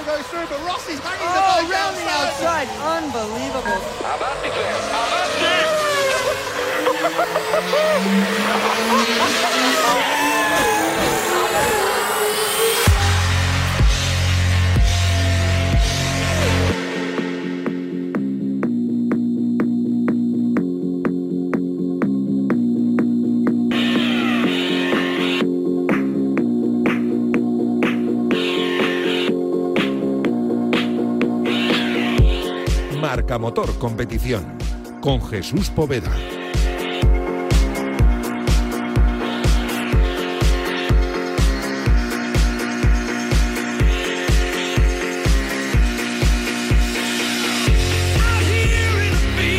to go through, but Ross is hanging oh, the ball round the outside. Unbelievable. How about the? How about. Motor Competición con Jesús Poveda.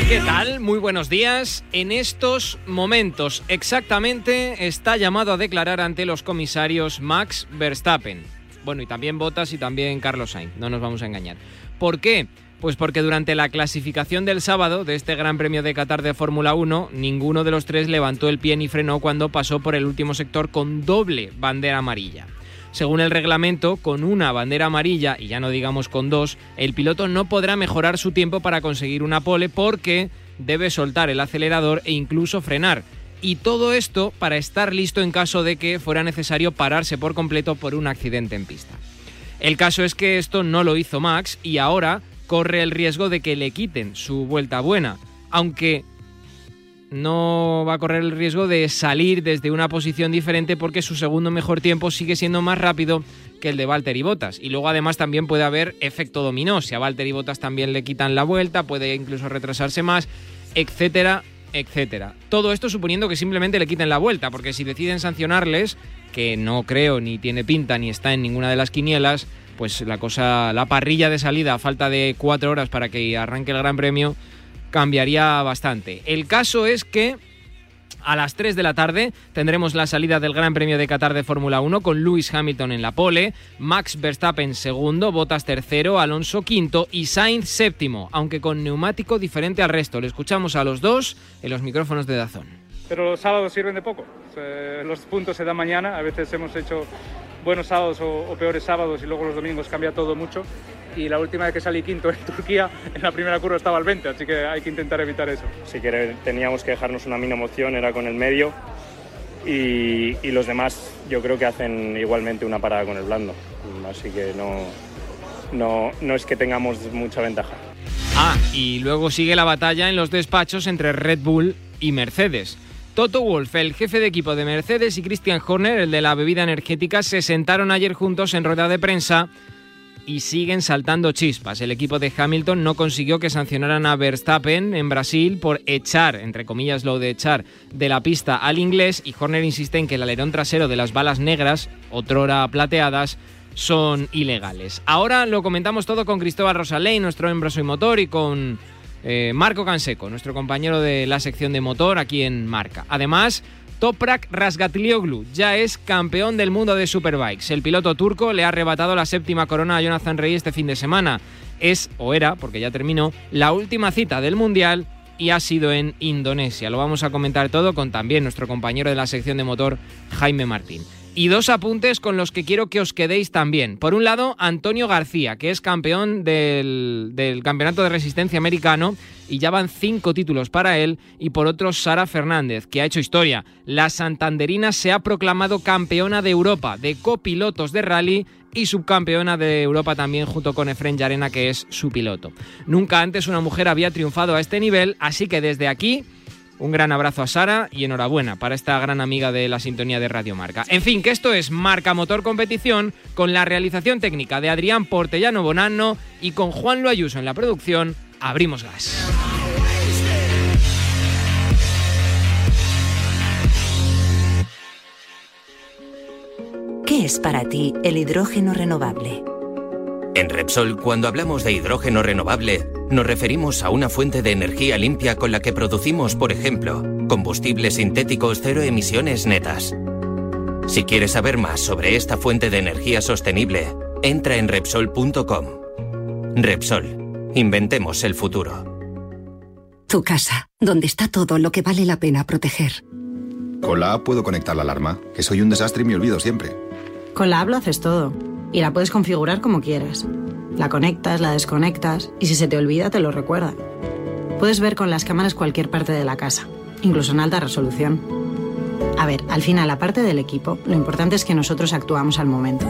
¿Qué tal? Muy buenos días. En estos momentos exactamente está llamado a declarar ante los comisarios Max Verstappen. Bueno, y también Bottas y también Carlos Sainz, no nos vamos a engañar. ¿Por qué? Pues porque durante la clasificación del sábado de este Gran Premio de Qatar de Fórmula 1, ninguno de los tres levantó el pie ni frenó cuando pasó por el último sector con doble bandera amarilla. Según el reglamento, con una bandera amarilla, y ya no digamos con dos, el piloto no podrá mejorar su tiempo para conseguir una pole porque debe soltar el acelerador e incluso frenar. Y todo esto para estar listo en caso de que fuera necesario pararse por completo por un accidente en pista. El caso es que esto no lo hizo Max y ahora corre el riesgo de que le quiten su vuelta buena, aunque no va a correr el riesgo de salir desde una posición diferente porque su segundo mejor tiempo sigue siendo más rápido que el de Valtteri Bottas. Y luego además también puede haber efecto dominó. Si a Valtteri Bottas también le quitan la vuelta, puede incluso retrasarse más, etcétera, etcétera. Todo esto suponiendo que simplemente le quiten la vuelta, porque si deciden sancionarles, que no creo ni tiene pinta ni está en ninguna de las quinielas, pues la cosa, la parrilla de salida a falta de cuatro horas para que arranque el Gran Premio cambiaría bastante. El caso es que a las 3 de la tarde tendremos la salida del Gran Premio de Qatar de Fórmula 1 con Lewis Hamilton en la pole, Max Verstappen segundo, Bottas tercero, Alonso quinto y Sainz séptimo, aunque con neumático diferente al resto. Le escuchamos a los dos en los micrófonos de Dazón. Pero los sábados sirven de poco. Los puntos se dan mañana. A veces hemos hecho buenos sábados o, o peores sábados y luego los domingos cambia todo mucho y la última vez que salí quinto en Turquía, en la primera curva estaba al 20, así que hay que intentar evitar eso. Si que teníamos que dejarnos una mínima opción, era con el medio. Y, y, los demás yo creo que hacen igualmente una parada con el blando. Así que no, no, no es que tengamos mucha ventaja. Ah, y luego sigue la batalla en los despachos entre Red Bull y Mercedes. Toto Wolff, el jefe de equipo de Mercedes, y Christian Horner, el de la bebida energética, se sentaron ayer juntos en rueda de prensa y siguen saltando chispas. El equipo de Hamilton no consiguió que sancionaran a Verstappen en Brasil por echar, entre comillas lo de echar, de la pista al inglés y Horner insiste en que el alerón trasero de las balas negras, otrora plateadas, son ilegales. Ahora lo comentamos todo con Cristóbal Rosaley, nuestro embrazo y motor, y con eh, Marco Canseco, nuestro compañero de la sección de motor aquí en Marca. Además, Toprak Razgatlioglu ya es campeón del mundo de Superbikes. El piloto turco le ha arrebatado la séptima corona a Jonathan Rey este fin de semana. Es, o era, porque ya terminó, la última cita del Mundial y ha sido en Indonesia. Lo vamos a comentar todo con también nuestro compañero de la sección de motor, Jaime Martín. Y dos apuntes con los que quiero que os quedéis también. Por un lado, Antonio García, que es campeón del, del, Campeonato de Resistencia Americano y ya van cinco títulos para él. Y por otro, Sara Fernández, que ha hecho historia. La Santanderina se ha proclamado campeona de Europa de copilotos de rally y subcampeona de Europa también junto con Efren Yarena, que es su piloto. Nunca antes una mujer había triunfado a este nivel, así que desde aquí un gran abrazo a Sara y enhorabuena para esta gran amiga de la sintonía de Radio Marca. En fin, que esto es Marca Motor Competición con la realización técnica de Adrián Portellano Bonanno y con Juan Ayuso en la producción. Abrimos gas. ¿Qué es para ti el hidrógeno renovable? En Repsol, cuando hablamos de hidrógeno renovable, nos referimos a una fuente de energía limpia con la que producimos, por ejemplo, combustibles sintéticos cero emisiones netas. Si quieres saber más sobre esta fuente de energía sostenible, entra en Repsol.com. Repsol, inventemos el futuro. Tu casa, donde está todo lo que vale la pena proteger. Con la app puedo conectar la alarma, que soy un desastre y me olvido siempre. Con la app lo haces todo y la puedes configurar como quieras. La conectas, la desconectas y si se te olvida te lo recuerda. Puedes ver con las cámaras cualquier parte de la casa, incluso en alta resolución. A ver, al final, aparte del equipo, lo importante es que nosotros actuamos al momento.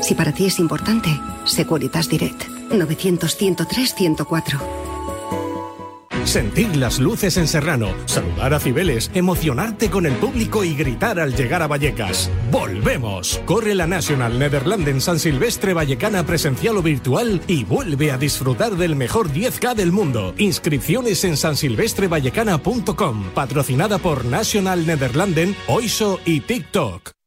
Si para ti es importante, Securitas Direct. 900-103-104. Sentir las luces en Serrano, saludar a Cibeles, emocionarte con el público y gritar al llegar a Vallecas. ¡Volvemos! Corre la National Netherlanden San Silvestre Vallecana presencial o virtual y vuelve a disfrutar del mejor 10K del mundo. Inscripciones en sansilvestrevallecana.com, patrocinada por National Netherlanden, Oiso y TikTok.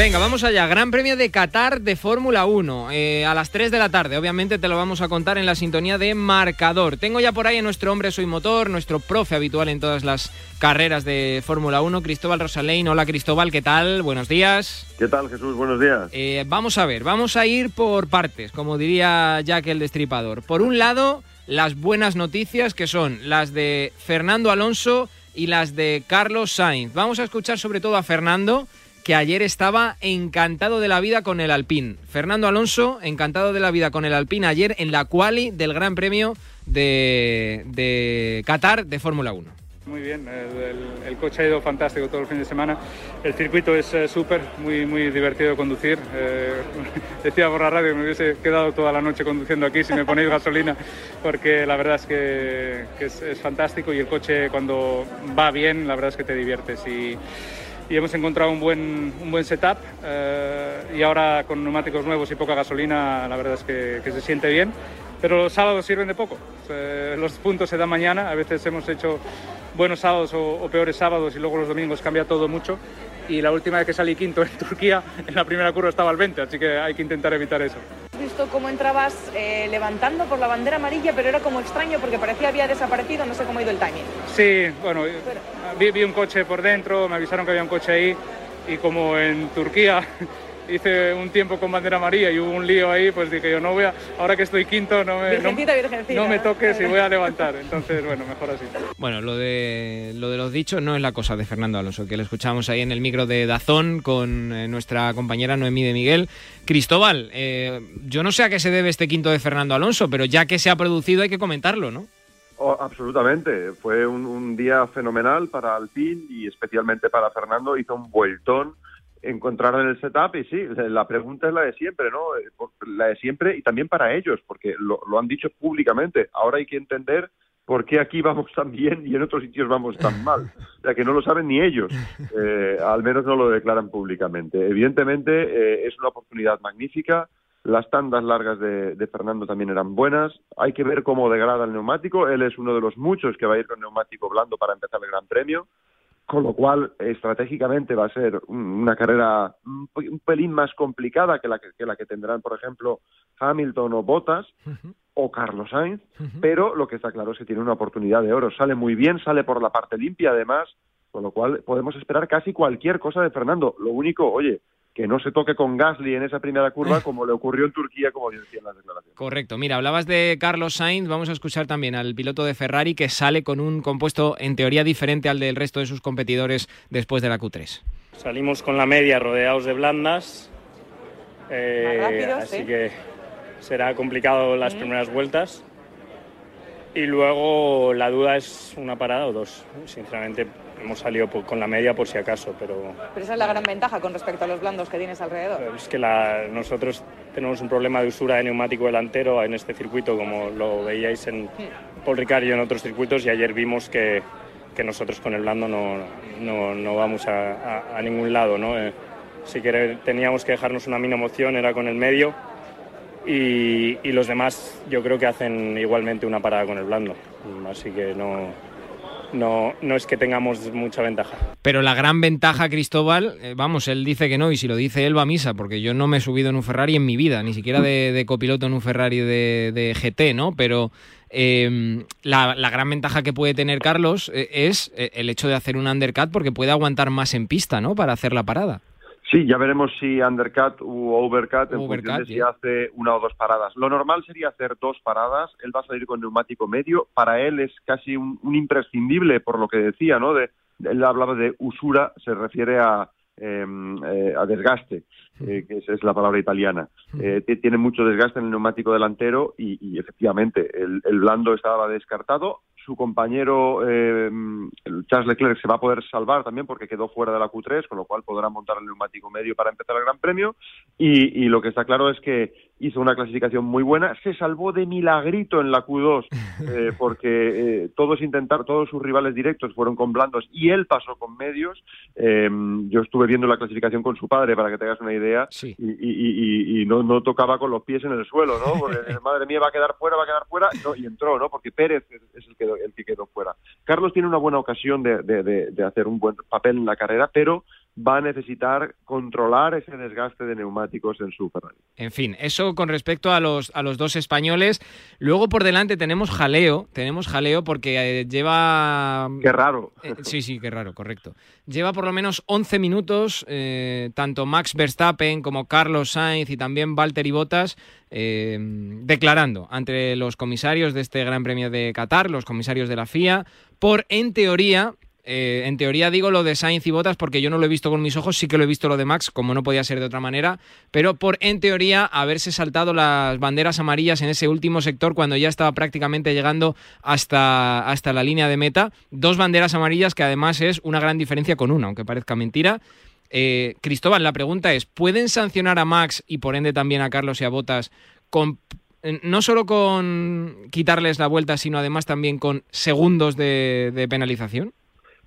Venga, vamos allá. Gran Premio de Qatar de Fórmula 1 eh, a las 3 de la tarde. Obviamente te lo vamos a contar en la sintonía de marcador. Tengo ya por ahí a nuestro hombre soy motor, nuestro profe habitual en todas las carreras de Fórmula 1, Cristóbal Rosalein. Hola Cristóbal, ¿qué tal? Buenos días. ¿Qué tal Jesús? Buenos días. Eh, vamos a ver, vamos a ir por partes, como diría Jack el Destripador. Por un lado, las buenas noticias que son las de Fernando Alonso y las de Carlos Sainz. Vamos a escuchar sobre todo a Fernando que ayer estaba encantado de la vida con el Alpine. Fernando Alonso, encantado de la vida con el Alpine ayer en la quali del Gran Premio de, de Qatar de Fórmula 1. Muy bien, el, el, coche ha ido fantástico todo el fin de semana. El circuito es eh, súper, muy, muy divertido de conducir. Eh, decía por la radio que me hubiese quedado toda la noche conduciendo aquí si me ponéis gasolina, porque la verdad es que, que es, es, fantástico y el coche cuando va bien, la verdad es que te diviertes. Y, y hemos encontrado un buen, un buen setup eh, y ahora con neumáticos nuevos y poca gasolina la verdad es que, se siente bien. Pero los sábados sirven de poco. Eh, los puntos se dan mañana. A veces hemos hecho buenos sábados o, peores sábados y luego los domingos cambia todo mucho. Y la última vez que salí quinto en Turquía, en la primera curva estaba al 20, así que hay que intentar evitar eso. Has visto cómo entrabas eh, levantando por la bandera amarilla, pero era como extraño porque parecía había desaparecido, no sé cómo ha ido el timing. Sí, bueno, pero... vi, vi un coche por dentro, me avisaron que había un coche ahí y como en Turquía hice un tiempo con bandera amarilla y hubo un lío ahí, pues dije yo no voy a, ahora que estoy quinto no me, virgencita, virgencita, no, me toques y voy a levantar. Entonces, bueno, mejor así. Bueno, lo de, lo de los dichos no es la cosa de Fernando Alonso, que lo escuchamos ahí en el micro de Dazón con eh, nuestra compañera Noemí de Miguel. Cristóbal, eh, yo no sé a qué se debe este quinto de Fernando Alonso, pero ya que se ha producido hay que comentarlo, ¿no? Oh, absolutamente, fue un, un día fenomenal para Alpine y especialmente para Fernando, hizo un vueltón encontraron el setup y sí, la pregunta es la de siempre, ¿no? Eh, la de siempre y también para ellos, porque lo, lo han dicho públicamente. Ahora hay que entender por qué aquí vamos tan bien y en otros sitios vamos tan mal. O sea, que no lo saben ni ellos, eh, al menos no lo declaran públicamente. Evidentemente eh, es una oportunidad magnífica. Las tandas largas de, de, Fernando también eran buenas. Hay que ver cómo degrada el neumático. Él es uno de los muchos que va a ir con neumático blando para empezar el Gran Premio con lo cual estratégicamente va a ser una carrera un pelín más complicada que la que, que la que tendrán, por ejemplo, Hamilton o Bottas uh -huh. o Carlos Sainz, uh -huh. pero lo que está claro es que tiene una oportunidad de oro. Sale muy bien, sale por la parte limpia además, con lo cual podemos esperar casi cualquier cosa de Fernando. Lo único, oye, que no se toque con Gasly en esa primera curva como le ocurrió en Turquía, como decía en las declaraciones. Correcto. Mira, hablabas de Carlos Sainz, vamos a escuchar también al piloto de Ferrari que sale con un compuesto en teoría diferente al del resto de sus competidores después de la Q3. Salimos con la media rodeados de blandas, eh, rápido, así sí. que será complicado las Mm. primeras vueltas. Y luego la duda es una parada o dos. Sinceramente hemos salido con la media por si acaso, pero Pero esa es la gran ventaja con respecto a los blandos que tienes alrededor. es que la- nosotros tenemos un problema de usura de neumático delantero en este circuito, como lo veíais en Paul Ricard y en otros circuitos, y ayer vimos que, que nosotros con el blando no, no, no vamos a, a- a ningún lado. ¿no? Eh, si teníamos que dejarnos una mínima opción era con el medio, y, los demás yo creo que hacen igualmente una parada con el blando. Así que no, no, no es que tengamos mucha ventaja. Pero la gran ventaja, Cristóbal, eh, vamos, él dice que no, y si lo dice él va a misa, porque yo no me he subido en un Ferrari en mi vida, ni siquiera de, de copiloto en un Ferrari de, GT, ¿no? Pero eh, la, la gran ventaja que puede tener Carlos eh, es eh, el hecho de hacer un undercut porque puede aguantar más en pista, ¿no? Para hacer la parada. Sí, ya veremos si undercut u overcut en Overcut, función de si yeah. hace una o dos paradas. Lo normal sería hacer dos paradas. Él va a salir con neumático medio. Para él es casi un, un imprescindible, por lo que decía, ¿no? De, él hablaba de usura, se refiere a, eh, eh, a desgaste, eh, que esa es la palabra italiana. Eh, tiene mucho desgaste en el neumático delantero y, y efectivamente el, el blando estaba descartado. Su compañero eh, Charles Leclerc se va a poder salvar también porque quedó fuera de la Q3, con lo cual podrá montar el neumático medio para empezar el Gran Premio. Y, y lo que está claro es que hizo una clasificación muy buena. Se salvó de milagrito en la Q2 eh, porque eh, todos intentaron, todos sus rivales directos fueron con blandos y él pasó con medios. Eh, yo estuve viendo la clasificación con su padre para que te hagas una idea Sí. y, y- y- y no, no tocaba con los pies en el suelo, ¿no? Porque madre mía va a quedar fuera, va a quedar fuera no, y entró, ¿no? Porque Pérez es el que, el que quedó fuera. Carlos tiene una buena ocasión de, de- de- de hacer un buen papel en la carrera, pero va a necesitar controlar ese desgaste de neumáticos en su Ferrari. En fin, eso con respecto a los, a los dos españoles. Luego por delante tenemos jaleo, tenemos jaleo porque eh, lleva... Qué raro. Eh, sí, sí, qué raro, correcto. Lleva por lo menos 11 minutos, eh, tanto Max Verstappen como Carlos Sainz y también Valtteri Bottas declarando ante los comisarios de este Gran Premio de Qatar, los comisarios de la FIA, por, en teoría, eh, en teoría digo lo de Sainz y Bottas porque yo no lo he visto con mis ojos, sí que lo he visto lo de Max, como no podía ser de otra manera, pero por en teoría haberse saltado las banderas amarillas en ese último sector cuando ya estaba prácticamente llegando hasta, hasta la línea de meta. Dos banderas amarillas que además es una gran diferencia con una, aunque parezca mentira. Eh, Cristóbal, la pregunta es, ¿pueden sancionar a Max y por ende también a Carlos y a Bottas con eh, no solo con quitarles la vuelta, sino además también con segundos de penalización?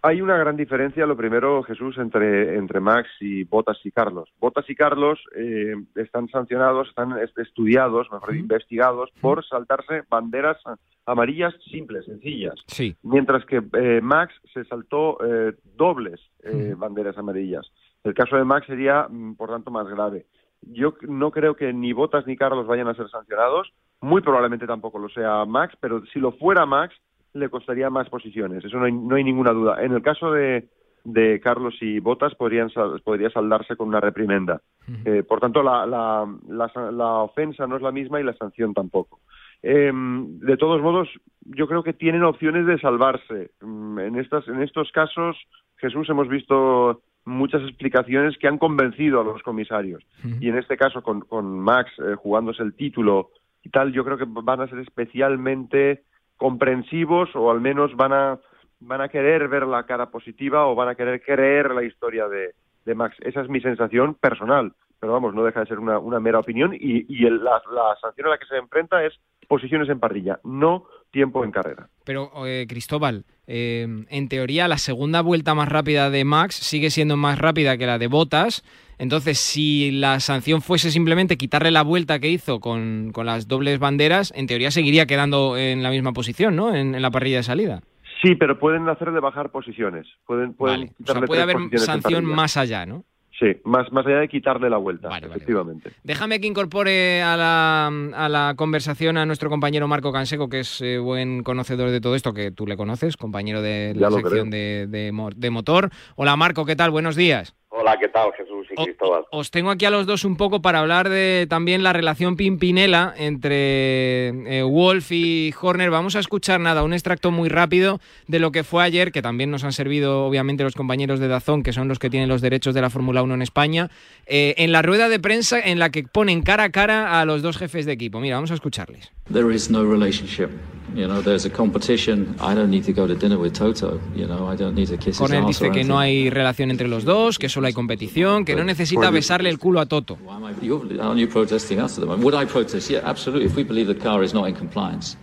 Hay una gran diferencia, lo primero, Jesús, entre, entre Max y Botas y Carlos. Botas y Carlos eh, están sancionados, están est- estudiados, mejor investigados, por saltarse banderas amarillas simples, sencillas. Sí. Mientras que eh, Max se saltó eh, dobles eh, banderas amarillas. El caso de Max sería, mm, por tanto, más grave. Yo no creo que ni Botas ni Carlos vayan a ser sancionados. Muy probablemente tampoco lo sea Max, pero si lo fuera Max, le costaría más posiciones. Eso no hay, no hay ninguna duda. En el caso de, de Carlos y Botas, podrían podría saldarse con una reprimenda. Eh, por tanto, la, la, la, la ofensa no es la misma y la sanción tampoco. Eh, de todos modos, yo creo que tienen opciones de salvarse. Mm, En, estas, en estos casos, Jesús, hemos visto muchas explicaciones que han convencido a los comisarios. Y en este caso, con, con Max eh, jugándose el título y tal, yo creo que van a ser especialmente comprensivos o al menos van a, van a querer ver la cara positiva o van a querer creer la historia de, de Max. Esa es mi sensación personal, pero vamos, no deja de ser una, una mera opinión y, y el- la, la sanción a la que se enfrenta es posiciones en parrilla, no tiempo en carrera. Pero, eh, Cristóbal, eh, en teoría la segunda vuelta más rápida de Max sigue siendo más rápida que la de Botas. Entonces, si la sanción fuese simplemente quitarle la vuelta que hizo con, con las dobles banderas, en teoría seguiría quedando en la misma posición, ¿no? En, en la parrilla de salida. Sí, pero pueden hacer de bajar posiciones. Pueden, pueden Vale. O sea, puede haber sanción más allá, ¿no? Sí, más, más allá de quitarle la vuelta, efectivamente. Déjame que incorpore a la, a la conversación a nuestro compañero Marco Canseco, que es eh, buen conocedor de todo esto, que tú le conoces, compañero de la sección de, de motor. Hola Marco, ¿qué tal? Buenos días. Hola, ¿qué tal, Jesús y Cristóbal? Os tengo aquí a los dos un poco para hablar de también la relación Pimpinela entre eh, Wolf y Horner. Vamos a escuchar nada, un extracto muy rápido de lo que fue ayer, que también nos han servido obviamente los compañeros de Dazón, que son los que tienen los derechos de la Fórmula 1 en España, eh, en la rueda de prensa en la que ponen cara a cara a los dos jefes de equipo. Mira, vamos a escucharles. There is no relationship. You know, there's a competition. I don't need to go to dinner with Toto. You know, I don't need to kiss his Horner ass dice que no hay relación entre los dos, que solo hay competición, que no necesita besarle el culo a Toto. You're, aren't you protesting us at the moment? Would I protest? Yeah, absolutely. If we believe the car is not in compliance,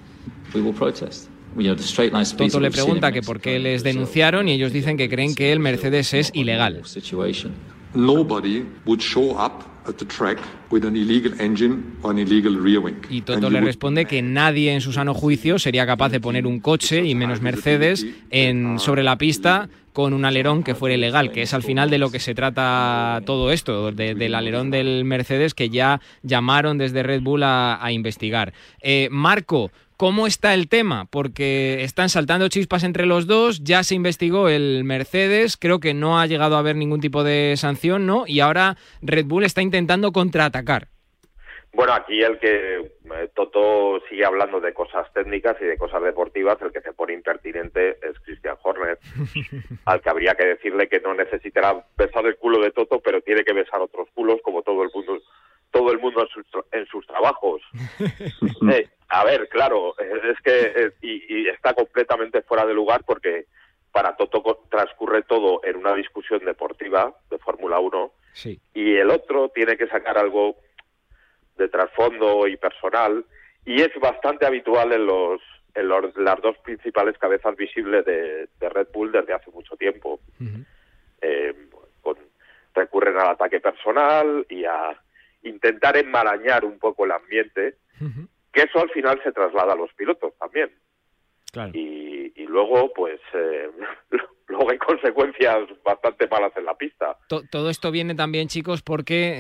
we will protest. You know, the straight line speeds Toto le pregunta que por qué les denunciaron y ellos dicen que creen que el Mercedes es ilegal. Nobody would show up Y Toto le responde que nadie en su sano juicio sería capaz de poner un coche, y menos Mercedes, en, sobre la pista con un alerón que fuera ilegal, que es al final de lo que se trata todo esto, de- del alerón del Mercedes que ya llamaron desde Red Bull a, a investigar. Eh, Marco, ¿Cómo está el tema? Porque están saltando chispas entre los dos, ya se investigó el Mercedes, creo que no ha llegado a haber ningún tipo de sanción, ¿no? Y ahora Red Bull está intentando contraatacar. Bueno, aquí el que eh, Toto sigue hablando de cosas técnicas y de cosas deportivas, el que se pone impertinente es Christian Horner, al que habría que decirle que no necesitará besar el culo de Toto, pero tiene que besar otros culos como todo el mundo todo el mundo en sus, en sus trabajos. Eh, a ver, claro, es que eh, y, y está completamente fuera de lugar porque para Toto transcurre todo en una discusión deportiva de Fórmula 1 Sí. y el otro tiene que sacar algo de trasfondo y personal y es bastante habitual en los en los- las dos principales cabezas visibles de, de Red Bull desde hace mucho tiempo. Eh, con- recurren al ataque personal y a intentar enmarañar un poco el ambiente, que eso al final se traslada a los pilotos también. Claro. Y, y luego, pues, eh, luego hay consecuencias bastante malas en la pista. To- todo esto viene también, chicos, porque,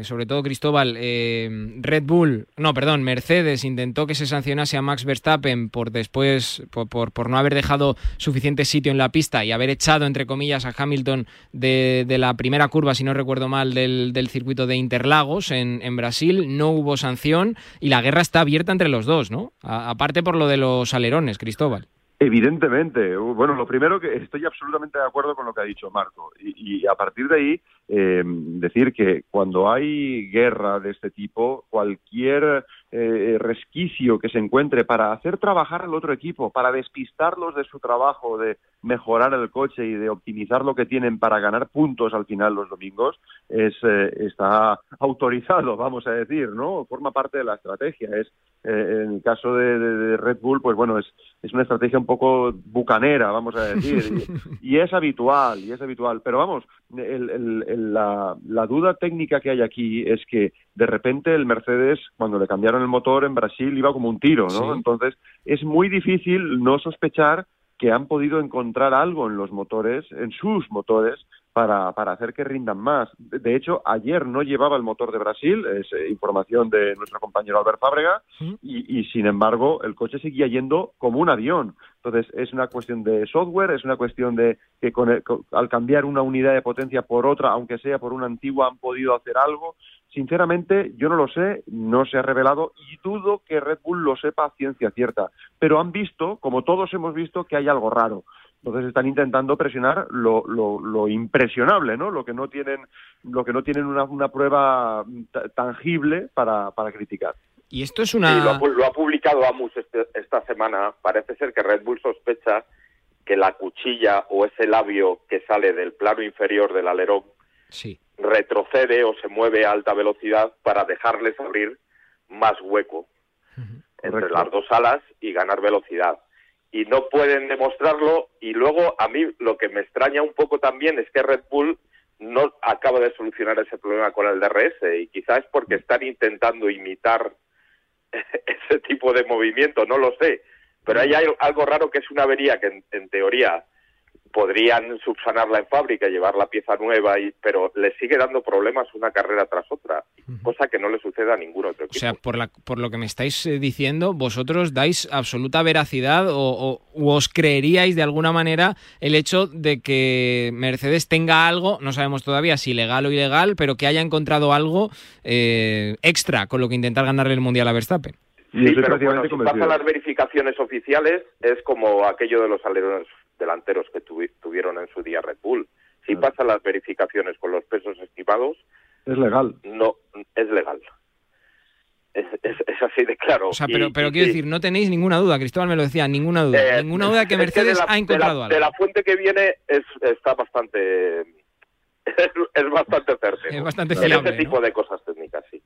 eh, sobre todo Cristóbal, eh, Red Bull, no, perdón, Mercedes intentó que se sancionase a Max Verstappen por después, por, por, no haber dejado suficiente sitio en la pista y haber echado, entre comillas, a Hamilton de, la primera curva, si no recuerdo mal, del, del circuito de Interlagos en, Brasil. No hubo sanción y la guerra está abierta entre los dos, ¿no? Aparte por lo de los alerones, Cristóbal. Evidentemente. Bueno, lo primero que estoy absolutamente de acuerdo con lo que ha dicho Marco. Y, y a partir de ahí, eh, decir que cuando hay guerra de este tipo, cualquier eh, resquicio que se encuentre para hacer trabajar al otro equipo, para despistarlos de su trabajo, de mejorar el coche y de optimizar lo que tienen para ganar puntos al final los domingos, es, eh, está autorizado, vamos a decir, ¿no? Forma parte de la estrategia. Es, eh, en el caso de, de- de Red Bull, pues bueno, es, es una estrategia un poco bucanera, vamos a decir, y, y es habitual, y es habitual. Pero vamos, el- el- el- la, la duda técnica que hay aquí es que de repente el Mercedes, cuando le cambiaron el motor en Brasil, iba como un tiro, ¿no? Sí. Entonces, es muy difícil no sospechar que han podido encontrar algo en los motores, en sus motores, para, para hacer que rindan más. De hecho, ayer no llevaba el motor de Brasil, es eh, información de nuestro compañero Albert Fábrega, y, y, sin embargo el coche seguía yendo como un avión. Entonces es una cuestión de software, es una cuestión de que con el- con- al cambiar una unidad de potencia por otra, aunque sea por una antigua, han podido hacer algo. Sinceramente, yo no lo sé, no se ha revelado y dudo que Red Bull lo sepa a ciencia cierta. Pero han visto, como todos hemos visto, que hay algo raro. Entonces están intentando presionar lo, lo, lo impresionable, ¿no? Lo que no tienen, lo que no tienen una, una prueba ta- tangible para, para criticar. Y esto es Sí, lo, una... ha, pu- lo ha publicado Amus este- esta semana. Parece ser que Red Bull sospecha que la cuchilla o ese labio que sale del plano inferior del alerón Sí. retrocede o se mueve a alta velocidad para dejarles abrir más hueco entre Correcto. las dos alas y ganar velocidad. Y no pueden demostrarlo y luego a mí lo que me extraña un poco también es que Red Bull no acaba de solucionar ese problema con el DRS y quizás es porque están intentando imitar ese tipo de movimiento, no lo sé. Pero hay al- algo raro que es una avería que en, en teoría podrían subsanarla en fábrica y llevar la pieza nueva, y, pero le sigue dando problemas una carrera tras otra, cosa que no le sucede a ningún otro O equipo. sea, por, la, por lo que me estáis eh, diciendo, vosotros dais absoluta veracidad o, o- u os creeríais de alguna manera el hecho de que Mercedes tenga algo, no sabemos todavía si legal o ilegal, pero que haya encontrado algo eh, extra con lo que intentar ganarle el Mundial a Verstappen. Sí, pero bueno, si pasan las verificaciones oficiales, es como aquello de los alerones delanteros que tuvi- tuvieron en su día Red Bull. Si pasan las verificaciones con los pesos estimados, Es legal. no es legal. Es, es- es así de claro. O sea, Y- pero, pero y quiero sí, decir, no tenéis ninguna duda, Cristóbal me lo decía, ninguna duda, eh, ninguna duda que es de Mercedes la- ha encontrado de la, algo. De la fuente que viene es, está bastante... Es, es bastante certero. Es bastante En fiable, Ese tipo de cosas técnicas, sí.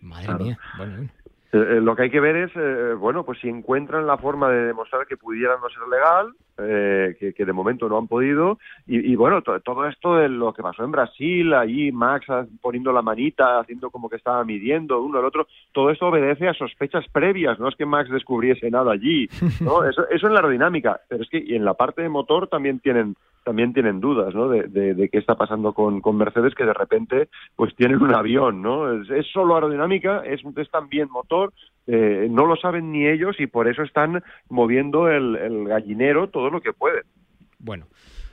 Madre mía, bueno, bueno. Eh, eh, lo que hay que ver es, eh, bueno, pues si encuentran la forma de demostrar que pudiera no ser legal, eh, que, que de momento no han podido, y, y bueno, to- todo esto de lo que pasó en Brasil, allí Max poniendo la manita, haciendo como que estaba midiendo uno al otro, todo esto obedece a sospechas previas, no es que Max descubriese nada allí, ¿no? Eso, eso en la aerodinámica, pero es que y en la parte de motor también tienen también tienen dudas, ¿no? De, de- de qué está pasando con, con Mercedes, que de repente pues tienen un avión, ¿no? Es, es solo aerodinámica, es, es también motor, eh, no lo saben ni ellos y por eso están moviendo el, el gallinero todo lo que pueden. Bueno,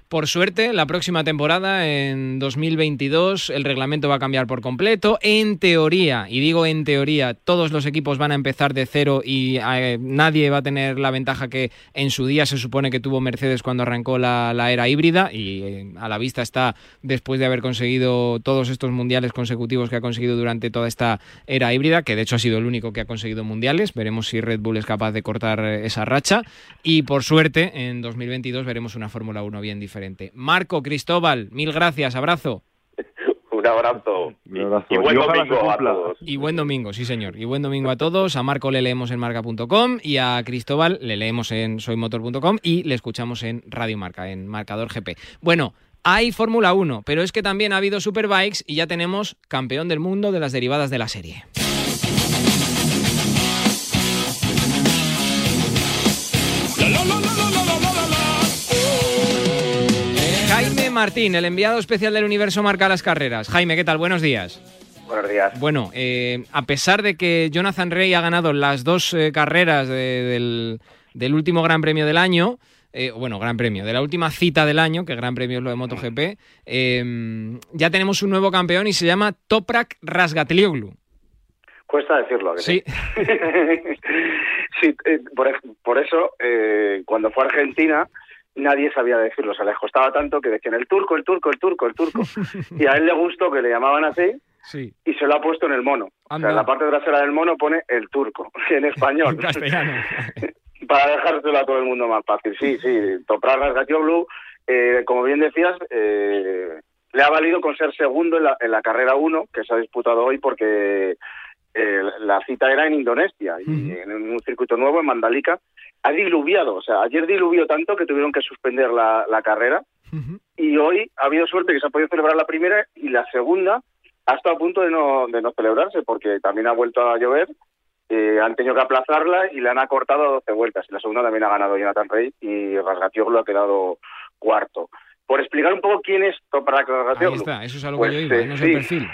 por suerte, la próxima temporada, en 2022, el reglamento va a cambiar por completo. En teoría, y digo en teoría, todos los equipos van a empezar de cero y eh, nadie va a tener la ventaja que en su día se supone que tuvo Mercedes cuando arrancó la, era híbrida y eh, a la vista está después de haber conseguido todos estos mundiales consecutivos que ha conseguido durante toda esta era híbrida, que de hecho ha sido el único que ha conseguido mundiales. Veremos si Red Bull es capaz de cortar esa racha. Y por suerte, en 2022 veremos una Fórmula 1 bien diferente Marco, Cristóbal, mil gracias, abrazo. Un abrazo. Y, buen domingo a todos. Y buen domingo, sí señor. Y buen domingo a todos. A Marco le leemos en marca.com y a Cristóbal le leemos en soymotor.com y le escuchamos en Radio Marca, en Marcador GP. Bueno, hay Fórmula 1, pero es que también ha habido Superbikes y ya tenemos campeón del mundo de las derivadas de la serie. Martín, el enviado especial del Universo Marca las Carreras. Jaime, ¿qué tal? Buenos días. Buenos días. Bueno, eh, a pesar de que Jonathan Rey ha ganado las dos eh, carreras del, último Gran Premio del año, eh, bueno, Gran Premio, de la última cita del año, que Gran Premio es lo de MotoGP, ya tenemos un nuevo campeón y se llama Toprak Rasgatlioglu. Cuesta decirlo, sí. Sí, por, por, eso, cuando fue a Argentina, nadie sabía decirlo. O sea, les costaba tanto que decían el turco, el turco, el turco, el turco. Y a él le gustó que le llamaban así sí. y se lo ha puesto en el mono. O sea, en la parte trasera del mono pone el turco, en español. castellano. Para dejárselo a todo el mundo más fácil. Sí, sí, Toprak Rasgatioglu, eh, como bien decías, eh, le ha valido con ser segundo en la, en la carrera 1, que se ha disputado hoy porque eh, la cita era en Indonesia, y en un circuito nuevo, en Mandalika, ha diluviado, o sea, ayer diluvió tanto que tuvieron que suspender la, carrera y hoy ha habido suerte que se ha podido celebrar la primera y la segunda ha estado a punto de no, de no celebrarse porque también ha vuelto a llover, eh, han tenido que aplazarla y le han acortado a 12 vueltas. La segunda también ha ganado Jonathan Rey y Rasgatioglu ha quedado cuarto. Por explicar un poco quién es Toprak Rasgatioglu. Ahí está, eso es algo que yo pues, iba, no sé el perfil.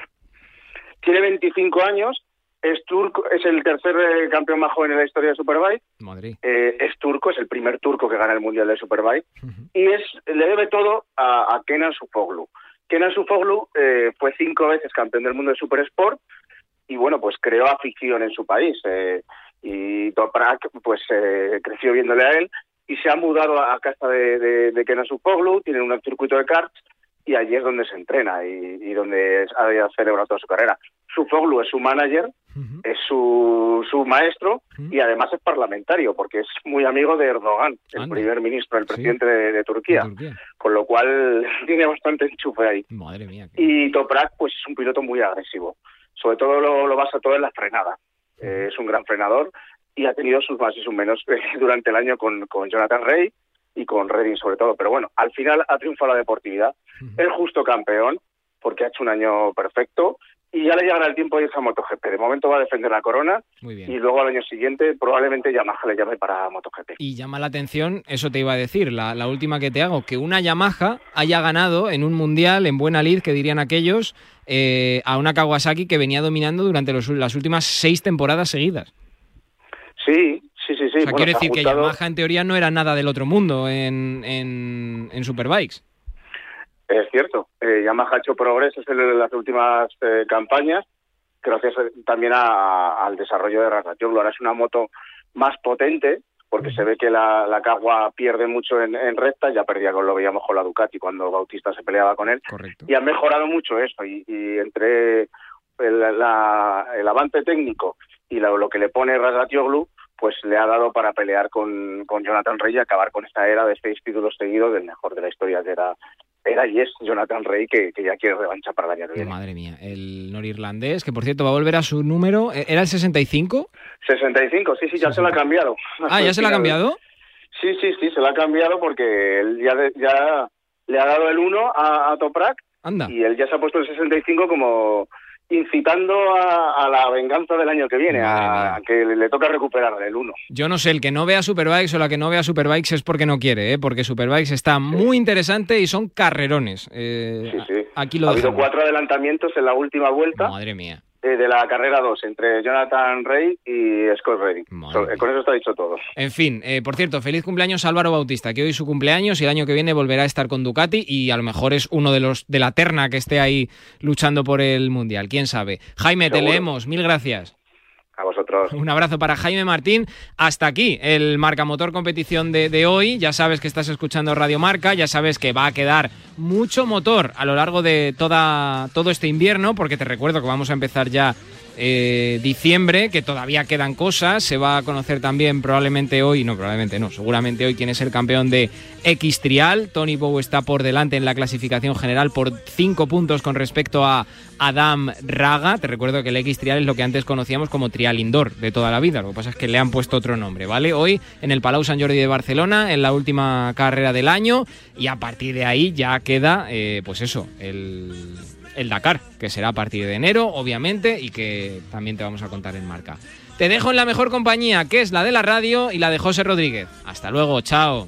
Tiene 25 años, es turco, es el tercer eh, campeón más joven en la historia de Superbike. Eh, es turco, es el primer turco que gana el mundial de Superbike y es le debe todo a, Kenan Sufoglu. Kenan Sufoglu eh, fue cinco veces campeón del mundo de Supersport y bueno, pues creó afición en su país y Toprak pues creció viéndole a él y se ha mudado a casa de, de, de Kenan Sufoglu, tienen un circuito de karts y allí es donde se entrena y, donde ha celebrado toda su carrera. Su Foglu es su manager, es su, su maestro y además es parlamentario porque es muy amigo de Erdogan, el primer ministro, el presidente de, Turquía, con lo cual tiene bastante enchufe ahí. Madre mía. Y Toprak pues es un piloto muy agresivo, sobre todo lo, lo basa todo en la frenada. Eh, es un gran frenador y ha tenido sus más y sus menos durante el año con, con Jonathan Rey y con Redding sobre todo. Pero bueno, al final ha triunfado la deportividad. Es justo campeón porque ha hecho un año perfecto y ya le llegará el tiempo de irse a MotoGP. De momento va a defender la corona y luego al año siguiente probablemente Yamaha le llame para MotoGP. Y llama la atención, eso te iba a decir, la, la última que te hago, que una Yamaha haya ganado en un mundial en buena lid, que dirían aquellos, eh, a una Kawasaki que venía dominando durante las últimas seis temporadas seguidas. Sí, Sí, sí, sí. O sea, quiere decir que Yamaha en teoría no era nada del otro mundo en, en, Superbikes. Es cierto. Eh, Yamaha ha hecho progresos en las últimas eh, campañas, gracias también al desarrollo de Rasgatioglu. Ahora es una moto más potente, porque se ve que la, la Cagua pierde mucho en, recta, ya perdía con lo veíamos con la Ducati cuando Bautista se peleaba con él. Correcto. Y ha mejorado mucho eso. Y, entre el, el avance técnico y lo, que le pone Rasgatioglu, pues le ha dado para pelear con, con Jonathan Rey y acabar con esta era de seis títulos seguidos del mejor de la historia de era era y es Jonathan Rey que, ya quiere revancha para el año que. Madre mía, el norirlandés, que por cierto va a volver a su número, ¿e-, ¿era el 65? 65, sí, sí, ya se lo ha cambiado. Ah, ¿ya se lo ha cambiado? Sí, sí, sí, se lo ha cambiado porque él ya, ya le ha dado el 1 a, a Toprak Anda. y él ya se ha puesto el 65 como incitando a, la venganza del año que viene, a, que le, toca recuperar el 1. Yo no sé, el que no vea Superbikes o la que no vea Superbikes es porque no quiere, ¿eh? porque Superbikes está muy interesante y son carrerones. Eh, sí, sí. Aquí lo ha habido cuatro adelantamientos en la última vuelta. Madre mía. Eh, de la carrera 2 entre Jonathan Rey y Scott Rey. con eso está dicho todo. En fin, eh, por cierto, feliz cumpleaños Álvaro Bautista, que hoy es su cumpleaños y el año que viene volverá a estar con Ducati y a lo mejor es uno de los de la terna que esté ahí luchando por el Mundial, quién sabe. Jaime, te leemos, mil gracias. A vosotros. Un abrazo para Jaime Martín. Hasta aquí el Marca Motor competición de, de, hoy. Ya sabes que estás escuchando Radio Marca, ya sabes que va a quedar mucho motor a lo largo de toda, todo este invierno, porque te recuerdo que vamos a empezar ya eh, diciembre, que todavía quedan cosas. Se va a conocer también probablemente hoy, no, probablemente no, seguramente hoy quién es el campeón de X Trial. Tony Bow está por delante en la clasificación general por 5 puntos con respecto a Adam Raga. Te recuerdo que el X Trial es lo que antes conocíamos como Trial Indoor de toda la vida. Lo que pasa es que le han puesto otro nombre, ¿vale? Hoy en el Palau San Jordi de Barcelona, en la última carrera del año, y a partir de ahí ya queda, eh, pues eso, el el Dakar, que será a partir de enero, obviamente, y que también te vamos a contar en marca. Te dejo en la mejor compañía, que es la de la radio y la de José Rodríguez. Hasta luego, chao.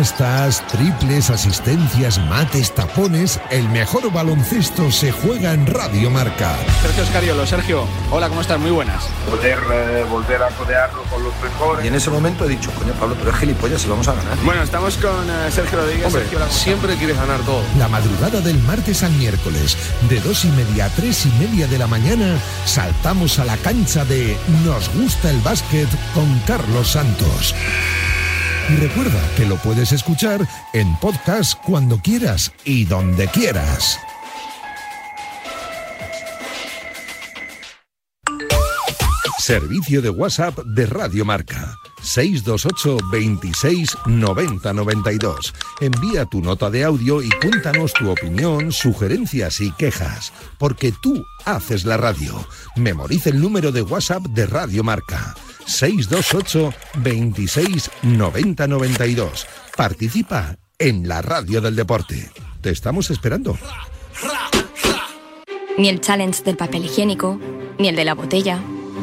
Canastas, triples, asistencias, mates, tapones. El mejor baloncesto se juega en Radio Marca. Sergio Escariolo, Sergio, hola, ¿cómo estás? Muy buenas. Poder eh, volver a codearlo con los mejores. Y en ese momento he dicho, coño, Pablo, pero es gilipollas y vamos a ganar. Bueno, estamos con eh, Sergio Rodríguez. Hombre, Sergio siempre quieres ganar todo. La madrugada del martes al miércoles, de dos y media a tres y media de la mañana, saltamos a la cancha de Nos gusta el básquet con Carlos Santos. Recuerda que lo puedes escuchar en podcast cuando quieras y donde quieras. Servicio de WhatsApp de Radio Marca. 628 26 90 92. Envía tu nota de audio y cuéntanos tu opinión, sugerencias y quejas, porque tú haces la radio. Memoriza el número de WhatsApp de Radio Marca. 628 26 90 92. Participa en la radio del deporte. Te estamos esperando. Ni el challenge del papel higiénico, ni el de la botella.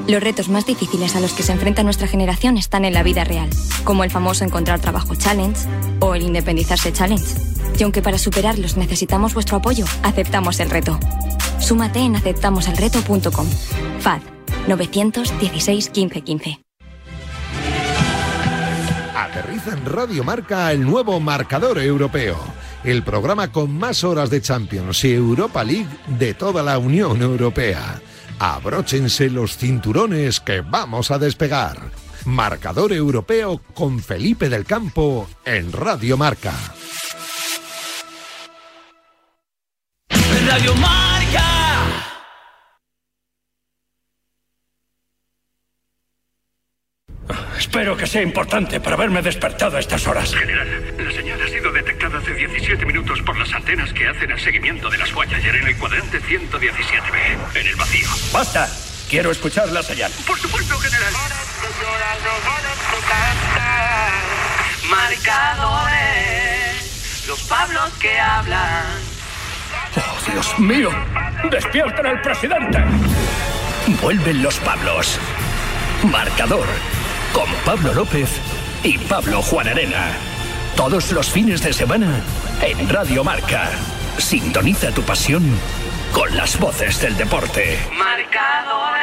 Los retos más difíciles a los que se enfrenta nuestra generación están en la vida real, como el famoso encontrar trabajo challenge o el independizarse challenge. Y aunque para superarlos necesitamos vuestro apoyo, aceptamos el reto. Súmate en aceptamoselreto.com. FAD 916 1515. Aterriza en Radio Marca el nuevo marcador europeo. El programa con más horas de Champions y Europa League de toda la Unión Europea. Abróchense los cinturones que vamos a despegar. Marcador europeo con Felipe del Campo en Radio Marca. Radio Marca. Espero que sea importante para haberme despertado a estas horas. General, la señal ha sido detectada hace 17 minutos por las antenas que hacen el seguimiento de las Voyager en el cuadrante 117B, en el vacío. ¡Basta! Quiero escuchar la señal. Por supuesto, general. Marcadores, los Pablos que hablan. ¡Oh, Dios mío! ¡Despierten al presidente! Vuelven los Pablos. Marcador con Pablo López y Pablo Juan Arena. Todos los fines de semana en Radio Marca. Sintoniza tu pasión con las voces del deporte. Marcadores.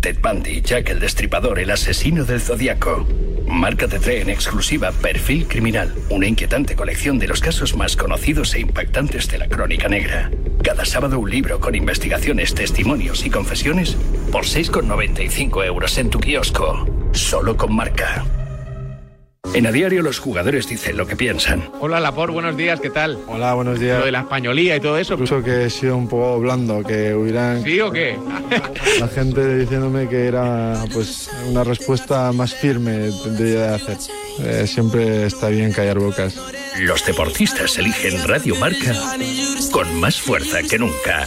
Ted Bundy, Jack el Destripador, el asesino del Zodíaco. Marca de en exclusiva Perfil Criminal, una inquietante colección de los casos más conocidos e impactantes de la crónica negra. Cada sábado un libro con investigaciones, testimonios y confesiones por 6,95 euros en tu kiosco. Solo con marca. En a diario los jugadores dicen lo que piensan. Hola Lapor, buenos días, ¿qué tal? Hola, buenos días. Lo de la españolía y todo eso. Incluso que he sido un poco blando, que hubieran... ¿Sí o qué? La gente diciéndome que era pues una respuesta más firme de hacer. Eh, siempre está bien callar bocas. Los deportistas eligen Radio Marca con más fuerza que nunca.